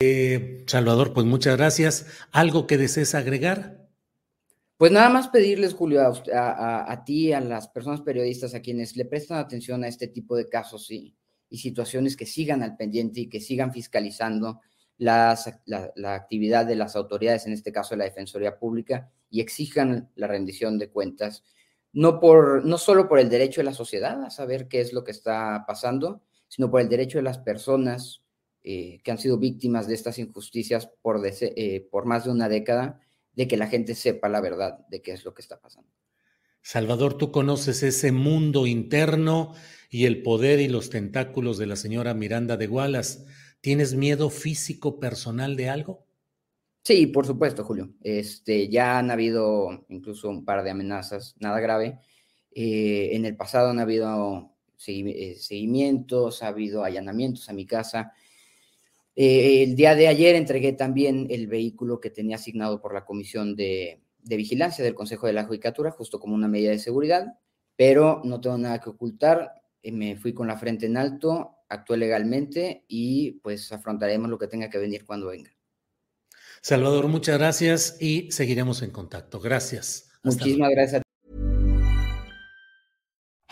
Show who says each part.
Speaker 1: Eh, Salvador, pues muchas gracias. ¿Algo que desees agregar?
Speaker 2: Pues nada más pedirles, Julio, a, a, ti, a las personas periodistas, a quienes le prestan atención a este tipo de casos y, situaciones, que sigan al pendiente y que sigan fiscalizando la, actividad de las autoridades, en este caso de la Defensoría Pública, y exijan la rendición de cuentas, no, por, no solo por el derecho de la sociedad a saber qué es lo que está pasando, sino por el derecho de las personas eh, que han sido víctimas de estas injusticias por, eh, por más de una década, de que la gente sepa la verdad de qué es lo que está pasando.
Speaker 1: Salvador, tú conoces ese mundo interno y el poder y los tentáculos de la señora Miranda de Wallace. ¿Tienes miedo físico personal de algo?
Speaker 2: Sí, por supuesto, Julio. Este, ya han habido incluso un par de amenazas, nada grave. Eh, en el pasado han habido seguimientos, ha habido allanamientos a mi casa. Eh, el día de ayer entregué también el vehículo que tenía asignado por la Comisión de, Vigilancia del Consejo de la Judicatura, justo como una medida de seguridad, pero no tengo nada que ocultar. Eh, me fui con la frente en alto, actué legalmente y pues afrontaremos lo que tenga que venir cuando venga.
Speaker 1: Salvador, muchas gracias y seguiremos en contacto. Gracias.
Speaker 2: Muchísimas gracias. A